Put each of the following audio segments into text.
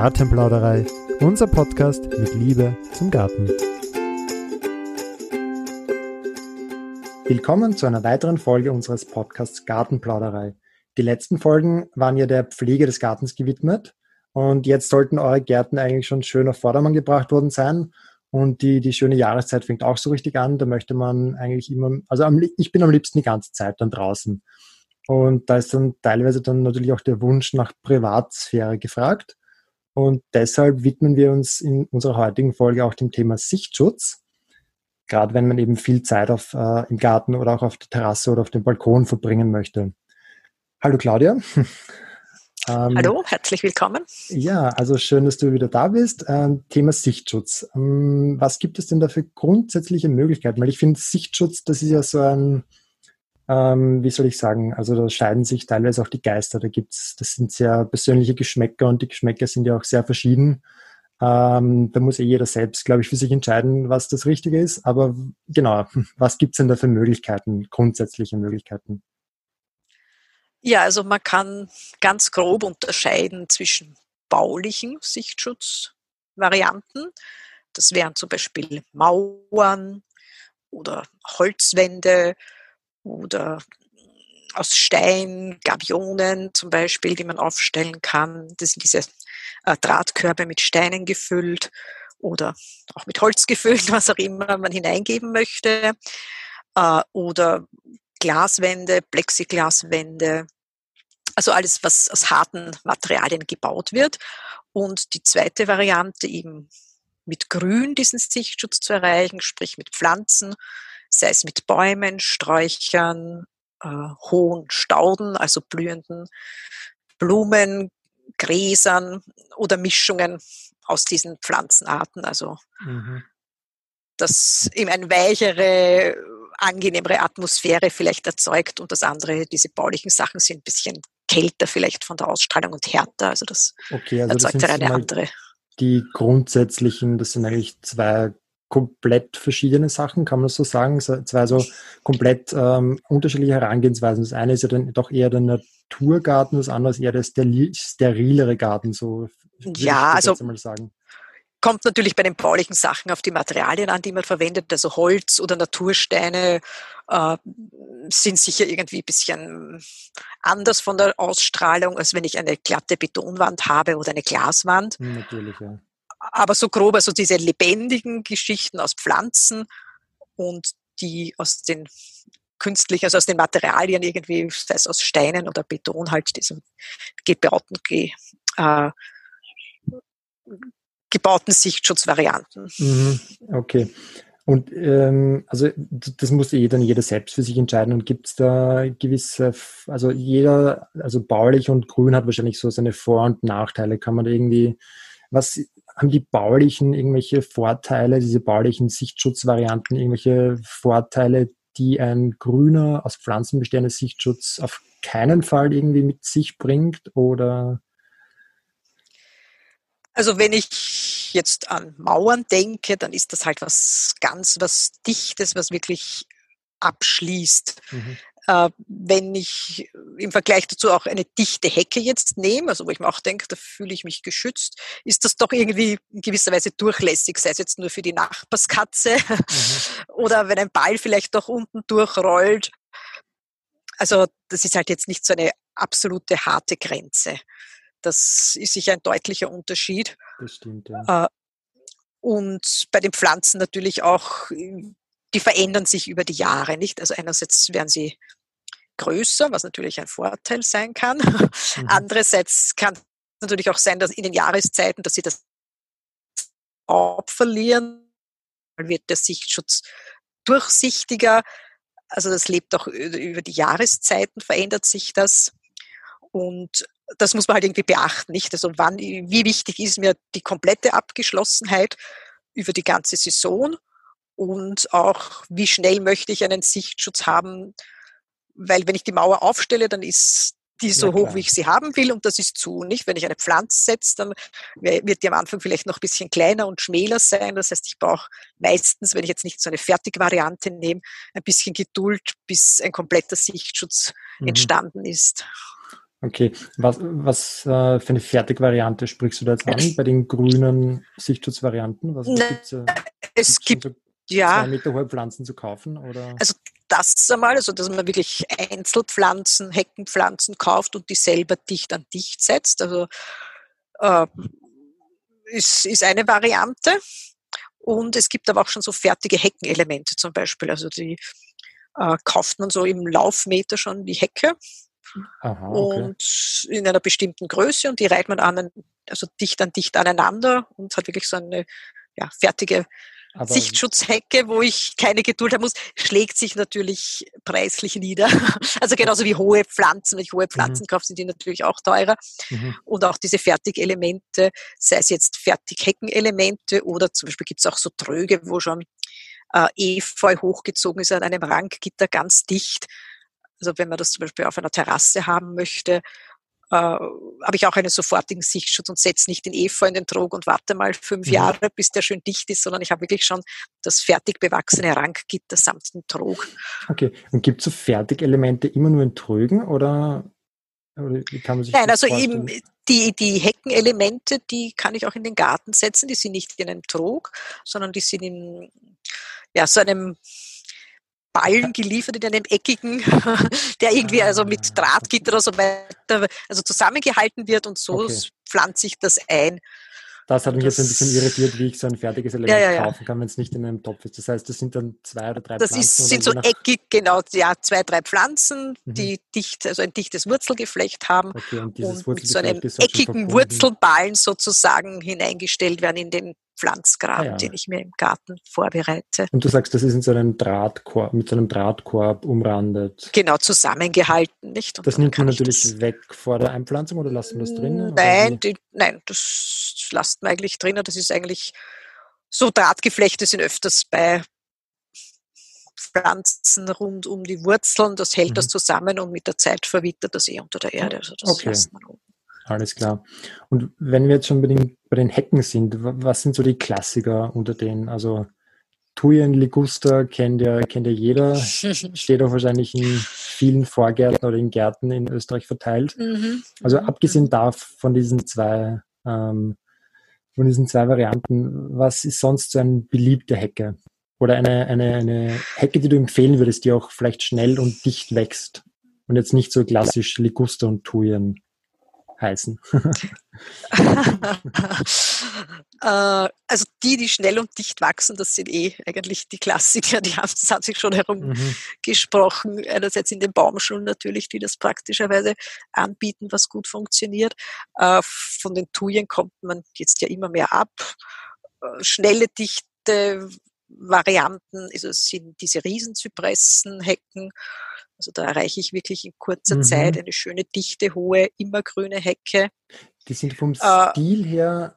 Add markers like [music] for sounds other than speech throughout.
Gartenplauderei, unser Podcast mit Liebe zum Garten. Willkommen zu einer weiteren Folge unseres Podcasts Gartenplauderei. Die letzten Folgen waren ja der Pflege des Gartens gewidmet und jetzt sollten eure Gärten eigentlich schon schön auf Vordermann gebracht worden sein. Und die, die schöne Jahreszeit fängt auch so richtig an. Da möchte man eigentlich immer, also am, ich bin am liebsten die ganze Zeit dann draußen. Und da ist dann teilweise dann natürlich auch der Wunsch nach Privatsphäre gefragt. Und deshalb widmen wir uns in unserer heutigen Folge auch dem Thema Sichtschutz. Gerade wenn man eben viel Zeit auf, äh, im Garten oder auch auf der Terrasse oder auf dem Balkon verbringen möchte. Hallo Claudia. [laughs] ähm, Hallo, herzlich willkommen. Ja, also schön, dass du wieder da bist. Ähm, Thema Sichtschutz. Ähm, was gibt es denn da für grundsätzliche Möglichkeiten? Weil ich finde, Sichtschutz, das ist ja so ein, ähm, wie soll ich sagen, also da scheiden sich teilweise auch die Geister. Da gibt's, das sind sehr persönliche Geschmäcker und die Geschmäcker sind ja auch sehr verschieden. Ähm, da muss ja jeder selbst, glaube ich, für sich entscheiden, was das Richtige ist. Aber genau, [laughs] was gibt's denn da für Möglichkeiten, grundsätzliche Möglichkeiten? Ja, also man kann ganz grob unterscheiden zwischen baulichen Sichtschutzvarianten. Das wären zum Beispiel Mauern oder Holzwände oder aus Stein, Gabionen zum Beispiel, die man aufstellen kann. Das sind diese äh, Drahtkörbe mit Steinen gefüllt oder auch mit Holz gefüllt, [laughs] was auch immer man hineingeben möchte. Äh, oder Glaswände, Plexiglaswände, also alles, was aus harten Materialien gebaut wird. Und die zweite Variante eben mit Grün diesen Sichtschutz zu erreichen, sprich mit Pflanzen, sei es mit Bäumen, Sträuchern, äh, hohen Stauden, also blühenden Blumen, Gräsern oder Mischungen aus diesen Pflanzenarten. Also mhm. das eben eine weichere, angenehmere Atmosphäre vielleicht erzeugt und das andere, diese baulichen Sachen sind ein bisschen kälter vielleicht von der Ausstrahlung und härter. Also das okay, also erzeugt das eine andere. Die grundsätzlichen, das sind eigentlich zwei komplett verschiedene Sachen, kann man so sagen. Zwei so komplett ähm, unterschiedliche Herangehensweisen. Das eine ist ja dann doch eher der Naturgarten, das andere ist eher der sterilere Garten, so ja, also kommt natürlich bei den baulichen Sachen auf die Materialien an, die man verwendet. Also Holz oder Natursteine äh, sind sicher irgendwie ein bisschen anders von der Ausstrahlung, als wenn ich eine glatte Betonwand habe oder eine Glaswand. Natürlich, ja aber so grob, also diese lebendigen Geschichten aus Pflanzen und die aus den künstlich, also aus den Materialien irgendwie, sei es aus Steinen oder Beton, halt diesen gebauten, ge, äh, gebauten Sichtschutzvarianten. Mhm, okay. Und ähm, also das muss eh dann jeder selbst für sich entscheiden. Und gibt es da gewisse, also jeder, also baulich und grün hat wahrscheinlich so seine Vor- und Nachteile. Kann man da irgendwie, was haben die baulichen irgendwelche Vorteile, diese baulichen Sichtschutzvarianten, irgendwelche Vorteile, die ein grüner, aus Pflanzen bestehender Sichtschutz auf keinen Fall irgendwie mit sich bringt oder? Also wenn ich jetzt an Mauern denke, dann ist das halt was ganz was Dichtes, was wirklich abschließt. Mhm. Äh, wenn ich im Vergleich dazu auch eine dichte Hecke jetzt nehme, also wo ich mir auch denke, da fühle ich mich geschützt, ist das doch irgendwie in gewisser Weise durchlässig, sei es jetzt nur für die Nachbarskatze mhm. [laughs] oder wenn ein Ball vielleicht doch unten durchrollt. Also das ist halt jetzt nicht so eine absolute harte Grenze. Das ist sicher ein deutlicher Unterschied. Das stimmt, ja. Äh, und bei den Pflanzen natürlich auch, die verändern sich über die Jahre, nicht? Also einerseits werden sie größer, was natürlich ein Vorteil sein kann. [laughs] Mhm. Andererseits kann es natürlich auch sein, dass in den Jahreszeiten, dass sie das verlieren, wird der Sichtschutz durchsichtiger. Also das lebt auch über die Jahreszeiten, verändert sich das. Und das muss man halt irgendwie beachten, nicht? Also wann, wie wichtig ist mir die komplette Abgeschlossenheit über die ganze Saison und auch wie schnell möchte ich einen Sichtschutz haben, weil wenn ich die Mauer aufstelle, dann ist die so ja, hoch, wie ich sie haben will und das ist zu. Nicht, wenn ich eine Pflanze setze, dann wird die am Anfang vielleicht noch ein bisschen kleiner und schmäler sein. Das heißt, ich brauche meistens, wenn ich jetzt nicht so eine Fertigvariante nehme, ein bisschen Geduld, bis ein kompletter Sichtschutz mhm. entstanden ist. Okay, was, was äh, für eine Fertigvariante sprichst du da jetzt an bei den grünen Sichtschutzvarianten? Was Ne, gibt's, äh, Es gibt's gibt, so ja, zwei Meter hohe Pflanzen zu kaufen? Oder? also das einmal, also dass man wirklich Einzelpflanzen, Heckenpflanzen kauft und die selber dicht an dicht setzt. Also äh, ist, ist eine Variante. Und es gibt aber auch schon so fertige Heckenelemente zum Beispiel. Also die äh, kauft man so im Laufmeter schon die Hecke Aha, okay. und in einer bestimmten Größe und die reiht man an, also dicht an dicht aneinander und hat wirklich so eine ja, fertige Aber Sichtschutzhecke, wo ich keine Geduld haben muss, schlägt sich natürlich preislich nieder. [laughs] Also genauso wie hohe Pflanzen. Wenn ich hohe Pflanzen kaufe, sind die natürlich auch teurer. mhm. Und auch diese Fertigelemente, sei es jetzt Fertigheckenelemente oder zum Beispiel gibt es auch so Tröge, wo schon äh, Efeu hochgezogen ist an einem Ranggitter ganz dicht. Also wenn man das zum Beispiel auf einer Terrasse haben möchte, äh, habe ich auch einen sofortigen Sichtschutz und setze nicht den Efeu in den Trog und warte mal fünf Mhm. Jahre, bis der schön dicht ist, sondern ich habe wirklich schon das fertig bewachsene Ranggitter samt dem Trog. okay. Und gibt es so Fertigelemente immer nur in Trögen oder, Nein, also vorstellen? eben die, die Heckenelemente, die kann ich auch in den Garten setzen. Die sind nicht in einem Trog, sondern die sind in ja, so einem Ballen geliefert, in einem eckigen, [laughs] der irgendwie also Ah, mit Drahtgitter oder so weiter, also zusammengehalten wird und so Okay. pflanze ich das ein. Das hat mich jetzt ein bisschen Das- irritiert, wie ich so ein fertiges Element Ja, ja, kaufen kann, wenn es nicht in einem Topf ist. Das heißt, das sind dann zwei oder drei Das Pflanzen oder sind so eckig, genau, ja, zwei, drei Pflanzen, Mhm. die dicht, also ein dichtes Wurzelgeflecht haben Okay, und dieses und mit so einem schon eckigen. Wurzelballen sozusagen hineingestellt werden in den Pflanzgraben, Ah ja. den ich mir im Garten vorbereite. Und du sagst, das ist in so einem Drahtkorb, mit so einem Drahtkorb umrandet. Genau zusammengehalten, nicht? Und Das nimmt man natürlich das- weg vor der Einpflanzung oder lassen wir das drinnen? oder Nein, die, nein, das lasst man eigentlich drinnen. Das ist eigentlich so Drahtgeflechte sind öfters bei Pflanzen rund um die Wurzeln. Das hält das Mhm. zusammen und mit der Zeit verwittert das eh unter der Erde. Also das Okay. lässt man oben. Alles klar. Und wenn wir jetzt schon bei den, bei den Hecken sind, wa- was sind so die Klassiker unter denen? Also Thujen, Liguster kennt ja, kennt ja jeder, [laughs] steht auch wahrscheinlich in vielen Vorgärten oder in Gärten in Österreich verteilt. Mhm. Also Mhm. abgesehen davon von diesen zwei, ähm, von diesen zwei Varianten, was ist sonst so eine beliebte Hecke? Oder eine, eine, eine Hecke, die du empfehlen würdest, die auch vielleicht schnell und dicht wächst und jetzt nicht so klassisch Liguster und Thujen heißen. [laughs] Äh, also die, die schnell und dicht wachsen, das sind eh eigentlich die Klassiker, die haben, das hat sich schon Mhm. herumgesprochen. Einerseits in den Baumschulen natürlich, die das praktischerweise anbieten, was gut funktioniert. Äh, Von den Thujen kommt man jetzt ja immer mehr ab. Äh, Schnelle, dichte Varianten, also es sind diese Riesenzypressenhecken. Also da erreiche ich wirklich in kurzer Mhm. Zeit eine schöne, dichte, hohe, immergrüne Hecke. Die sind vom Äh, Stil her,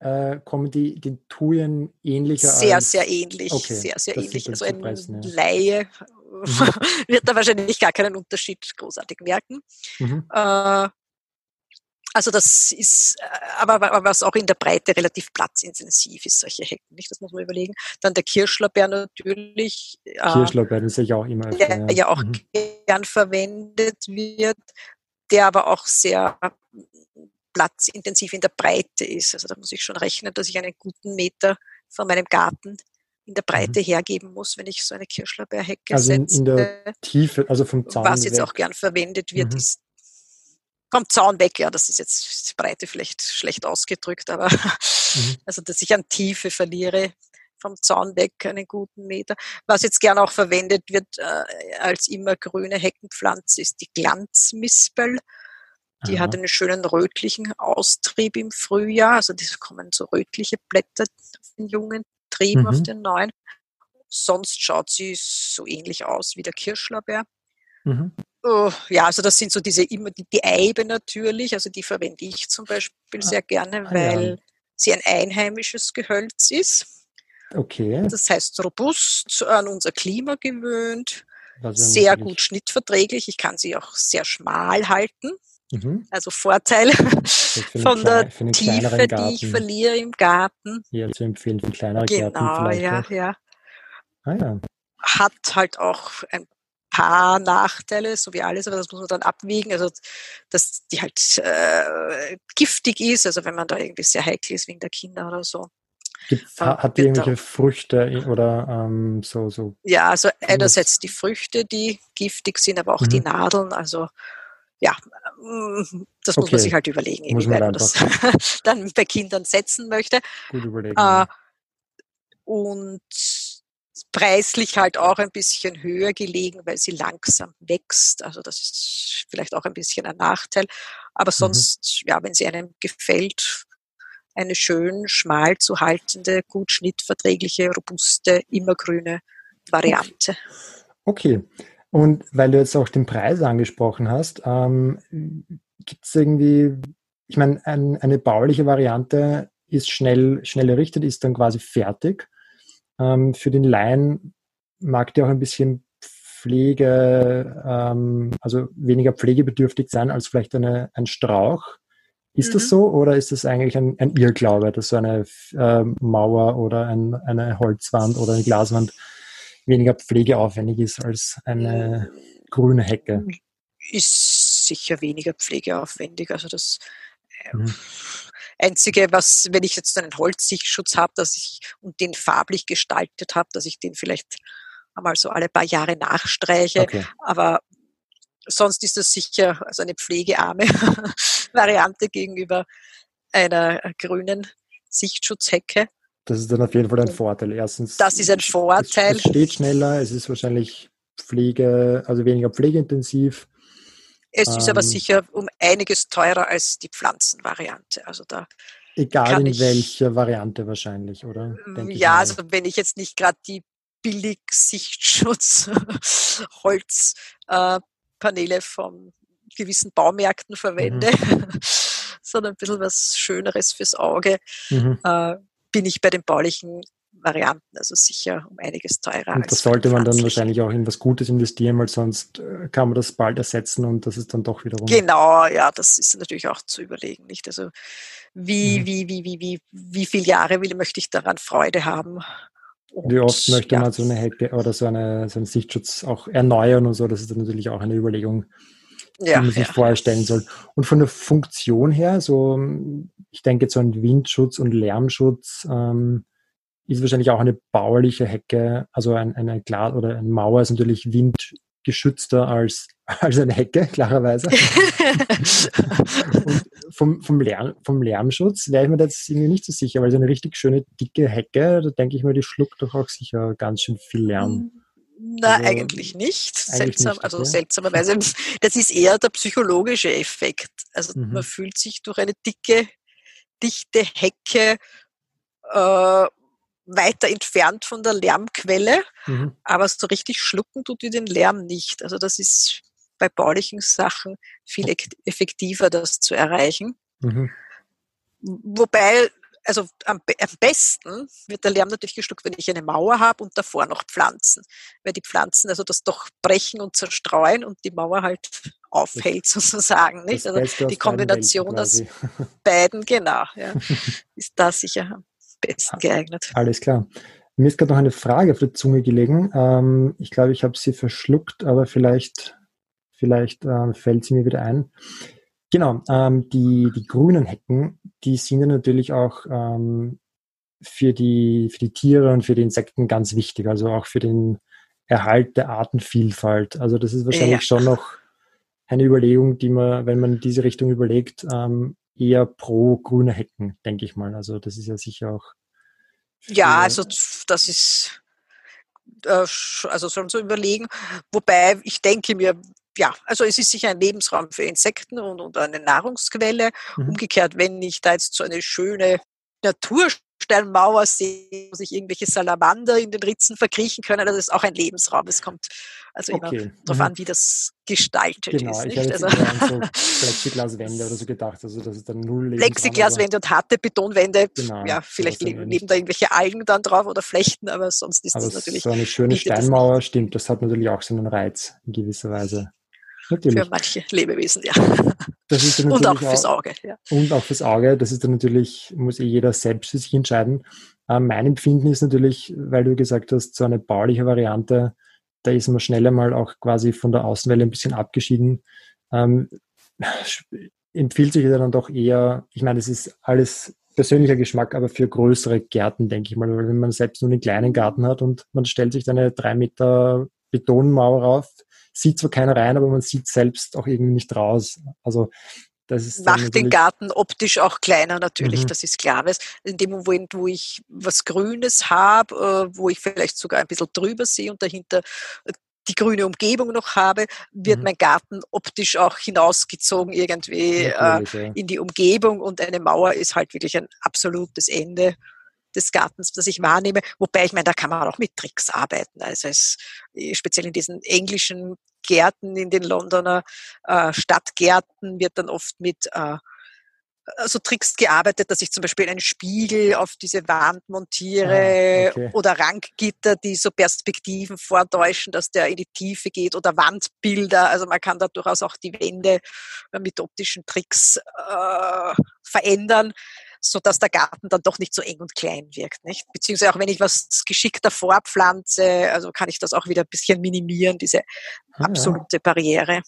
äh, kommen die den Thujen ähnlicher Sehr, als, sehr ähnlich. Okay, sehr, sehr ähnlich. Also ein Zypressen, ja. Laie Mhm. [laughs] wird da wahrscheinlich gar keinen Unterschied großartig merken. Mhm. Äh, also das ist, äh, aber, was auch in der Breite relativ platzintensiv ist, solche Hecken, nicht? Das muss man überlegen. Dann der Kirschlorbeer natürlich, äh, Kirschlorbeer, sehe ich auch immer öfter. der ja auch Mhm. gern verwendet wird, der aber auch sehr platzintensiv in der Breite ist. Also da muss ich schon rechnen, dass ich einen guten Meter von meinem Garten in der Breite hergeben muss, wenn ich so eine Kirschlorbeerhecke Mhm. Also in, setze. in der Tiefe, also vom Zaun Was jetzt weg. auch gern verwendet wird, Mhm. ist vom Zaun weg, ja, das ist jetzt die Breite vielleicht schlecht ausgedrückt, aber Mhm. [laughs] also dass ich an Tiefe verliere vom Zaun weg einen guten Meter. Was jetzt gern auch verwendet wird äh, als immergrüne Heckenpflanze ist die Glanzmispel. Die Aha. hat einen schönen rötlichen Austrieb im Frühjahr, also es kommen so rötliche Blätter auf den jungen Trieben, auf Mhm. den neuen. Sonst schaut sie so ähnlich aus wie der Kirschlorbeer. Mhm. Oh, ja, also das sind so diese immer die, die Eibe natürlich, also die verwende ich zum Beispiel sehr gerne, ah ja. weil sie ein einheimisches Gehölz ist. Okay. Das heißt robust, an unser Klima gewöhnt, ja sehr gut schnittverträglich. Ich kann sie auch sehr schmal halten, Mhm. also Vorteil [laughs] von der einen Tiefe, die ich verliere im Garten. eher zu empfehlen, für kleinere Gärten Genau, ja, auch. ja. Ah ja. Hat halt auch ein paar Nachteile, so wie alles, aber das muss man dann abwiegen. Also, dass die halt äh, giftig ist, also wenn man da irgendwie sehr heikel ist wegen der Kinder oder so. Gibt's, hat die irgendwelche Früchte oder ähm, so, so? Ja, also einerseits die Früchte, die giftig sind, aber auch mhm. die Nadeln. Also ja, mm, das muss okay. man sich halt überlegen, man, man das [laughs] dann bei Kindern setzen möchte. Gut überlegen. Äh, und preislich halt auch ein bisschen höher gelegen, weil sie langsam wächst. Also das ist vielleicht auch ein bisschen ein Nachteil. Aber mhm. sonst, mhm. ja, wenn sie einem gefällt, eine schön schmal zu haltende, gut schnittverträgliche, robuste, immergrüne Variante. Okay. okay. Und weil du jetzt auch den Preis angesprochen hast, ähm, gibt es irgendwie, ich meine, ein, eine bauliche Variante ist schnell, schnell errichtet, ist dann quasi fertig. Ähm, für den Laien mag die auch ein bisschen Pflege, ähm, also weniger pflegebedürftig sein als vielleicht eine, ein Strauch. Ist mhm. das so oder ist das eigentlich ein, ein Irrglaube, dass so eine äh, Mauer oder ein, eine Holzwand oder eine Glaswand weniger pflegeaufwendig ist als eine grüne Hecke? Ist sicher weniger pflegeaufwendig. Also das äh, mhm. Einzige, was, wenn ich jetzt einen Holzsichtschutz habe, dass ich und den farblich gestaltet habe, dass ich den vielleicht einmal so alle paar Jahre nachstreiche. Okay. Aber sonst ist das sicher also eine pflegearme [laughs] Variante gegenüber einer grünen Sichtschutzhecke. Das ist dann auf jeden Fall ein Vorteil. Erstens, das ist ein Vorteil. Es, steht schneller, es ist wahrscheinlich Pflege, also weniger pflegeintensiv. Es ist aber ähm, sicher um einiges teurer als die Pflanzenvariante. Also da egal in welcher Variante wahrscheinlich, oder? Denke ja, also wenn ich jetzt nicht gerade die billig Sichtschutz Holzpaneele äh, von gewissen Baumärkten verwende, mhm. [laughs] sondern ein bisschen was Schöneres fürs Auge, mhm. äh, bin ich bei den baulichen Varianten also sicher um einiges teurer. Und das sollte man dann wahrscheinlich auch in was Gutes investieren, weil sonst äh, kann man das bald ersetzen und das ist dann doch wiederum. Genau, ja, das ist natürlich auch zu überlegen, nicht? Also wie, mhm. wie, wie, wie, wie, wie viele Jahre will, möchte ich daran Freude haben? Und, wie oft möchte ja. man so eine Hecke oder so, eine, so einen Sichtschutz auch erneuern und so, das ist dann natürlich auch eine Überlegung, ja, die man sich ja. vorstellen soll. Und von der Funktion her, so ich denke so ein Windschutz und Lärmschutz ähm, ist wahrscheinlich auch eine bauliche Hecke, also ein, eine Glas oder eine Mauer ist natürlich windgeschützter als, [laughs] als eine Hecke, klarerweise. [laughs] und vom, vom, Lärm, vom Lärmschutz wäre ich mir jetzt irgendwie nicht so sicher, weil so eine richtig schöne, dicke Hecke, da denke ich mir, die schluckt doch auch sicher ganz schön viel Lärm. Na, also, eigentlich nicht. Eigentlich Seltsam, nicht, also okay. seltsamerweise. Das ist eher der psychologische Effekt. Also mhm. man fühlt sich durch eine dicke, dichte Hecke äh, weiter entfernt von der Lärmquelle, mhm. aber so richtig schlucken tut die den Lärm nicht. Also das ist bei baulichen Sachen viel effektiver, das zu erreichen. Mhm. Wobei also am, am, besten wird der Lärm natürlich geschluckt, wenn ich eine Mauer habe und davor noch Pflanzen. Weil die Pflanzen also das doch brechen und zerstreuen und die Mauer halt aufhält [laughs] sozusagen. Nicht? Also die Kombination aus [laughs] beiden, genau, ja, [laughs] ist da sicher besten geeignet. Alles klar. Mir ist gerade noch eine Frage auf der Zunge gelegen. Ähm, ich glaube, ich habe sie verschluckt, aber vielleicht, vielleicht äh, fällt sie mir wieder ein. Genau, ähm, die, die grünen Hecken, die sind ja natürlich auch ähm, für, die, für die Tiere und für die Insekten ganz wichtig, also auch für den Erhalt der Artenvielfalt. Also das ist wahrscheinlich ja. schon noch eine Überlegung, die man, wenn man in diese Richtung überlegt, ähm, eher pro grüne Hecken, denke ich mal. Also das ist ja sicher auch. Ja, also das ist äh, also schon zu überlegen. Wobei ich denke mir, ja, also es ist sicher ein Lebensraum für Insekten und, und eine Nahrungsquelle. Mhm. Umgekehrt, wenn ich da jetzt so eine schöne Natursteinmauer sehe, wo sich irgendwelche Salamander in den Ritzen verkriechen können, das ist auch ein Lebensraum. Es kommt also okay. immer darauf mhm. an, wie das gestaltet genau, ist. Genau, ich habe also, so [laughs] Plexiglaswände oder so gedacht, also das ist dann null Lebensraum. Plexiglaswände und harte Betonwände, genau, ja, vielleicht leben, leben da irgendwelche Algen dann drauf oder Flechten, aber sonst ist aber das natürlich... so eine schöne Steinmauer, stimmt, das hat natürlich auch so einen Reiz in gewisser Weise. Natürlich. Für manche Lebewesen, ja. und auch fürs Auge. Ja. Und auch fürs Auge. Das ist dann natürlich, muss eh jeder selbst für sich entscheiden. Ähm, mein Empfinden ist natürlich, weil du gesagt hast, so eine bauliche Variante da ist man schneller mal auch quasi von der Außenwelle ein bisschen abgeschieden. Ähm, empfiehlt sich dann doch eher, ich meine, es ist alles persönlicher Geschmack, aber für größere Gärten, denke ich mal, weil wenn man selbst nur einen kleinen Garten hat und man stellt sich da eine drei Meter Betonmauer rauf, sieht zwar keiner rein, aber man sieht selbst auch irgendwie nicht raus. Also das ist Macht den Garten optisch auch kleiner natürlich, mhm. das ist klar. In dem Moment, wo ich was Grünes habe, äh, wo ich vielleicht sogar ein bisschen drüber sehe und dahinter die grüne Umgebung noch habe, wird mhm. mein Garten optisch auch hinausgezogen irgendwie äh, in die Umgebung und eine Mauer ist halt wirklich ein absolutes Ende des Gartens, das ich wahrnehme. Wobei ich meine, da kann man auch mit Tricks arbeiten. Also es, äh, speziell in diesen englischen Gärten, in den Londoner äh, Stadtgärten wird dann oft mit äh, so Tricks gearbeitet, dass ich zum Beispiel einen Spiegel auf diese Wand montiere ah, okay. oder Ranggitter, die so Perspektiven vortäuschen, dass der in die Tiefe geht oder Wandbilder. Also man kann da durchaus auch die Wände mit optischen Tricks äh, verändern so dass der Garten dann doch nicht so eng und klein wirkt, nicht? Beziehungsweise auch wenn ich was geschickter vorpflanze, also kann ich das auch wieder ein bisschen minimieren, diese ah, absolute. Barriere.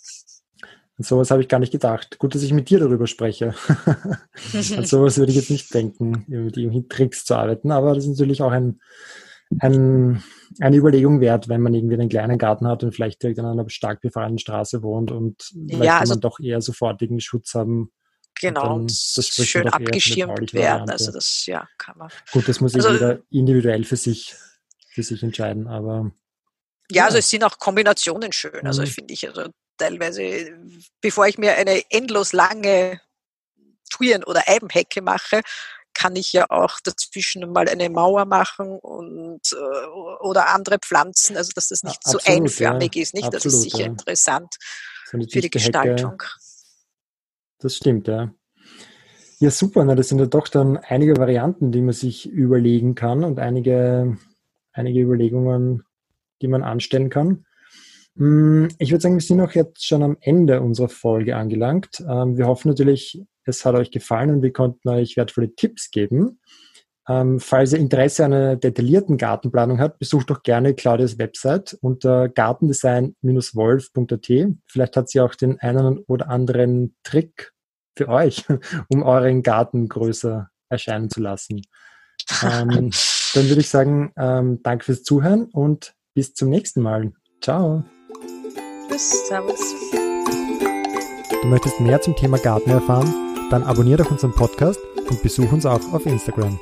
An sowas habe ich gar nicht gedacht. Gut, dass ich mit dir darüber spreche. [laughs] An sowas würde ich jetzt nicht denken, mit irgendwie Tricks zu arbeiten, aber das ist natürlich auch ein, ein, eine Überlegung wert, wenn man irgendwie einen kleinen Garten hat und vielleicht direkt an einer stark befahrenen Straße wohnt und vielleicht ja, also, kann man doch eher sofortigen Schutz haben. Genau, und das schön abgeschirmt werden. Also das ja, kann man. Gut, das muss also, jeder individuell für sich, für sich entscheiden, aber ja, ja, also es sind auch Kombinationen schön. Also mhm. finde ich, also teilweise, bevor ich mir eine endlos lange Thujen- oder Eibenhecke mache, kann ich ja auch dazwischen mal eine Mauer machen und äh, oder andere Pflanzen, also dass das nicht absolut, so einförmig ja. ist, nicht? Absolut, das ist sicher ja. interessant so für die Gestaltung. Hecke, das stimmt, ja. Ja, super. Na, das sind ja doch dann einige Varianten, die man sich überlegen kann und einige, einige Überlegungen, die man anstellen kann. Hm, ich würde sagen, wir sind auch jetzt schon am Ende unserer Folge angelangt. Ähm, wir hoffen natürlich, es hat euch gefallen und wir konnten euch wertvolle Tipps geben. Ähm, falls ihr Interesse an einer detaillierten Gartenplanung habt, besucht doch gerne Claudias Website unter gartendesign-wolf.at. Vielleicht hat sie auch den einen oder anderen Trick für euch, [laughs] um euren Garten größer erscheinen zu lassen. Ähm, [laughs] dann würde ich sagen, ähm, danke fürs Zuhören und bis zum nächsten Mal. Ciao. Tschüss, Servus. Du möchtest mehr zum Thema Garten erfahren? Dann abonniere doch unseren Podcast und besuch uns auch auf Instagram.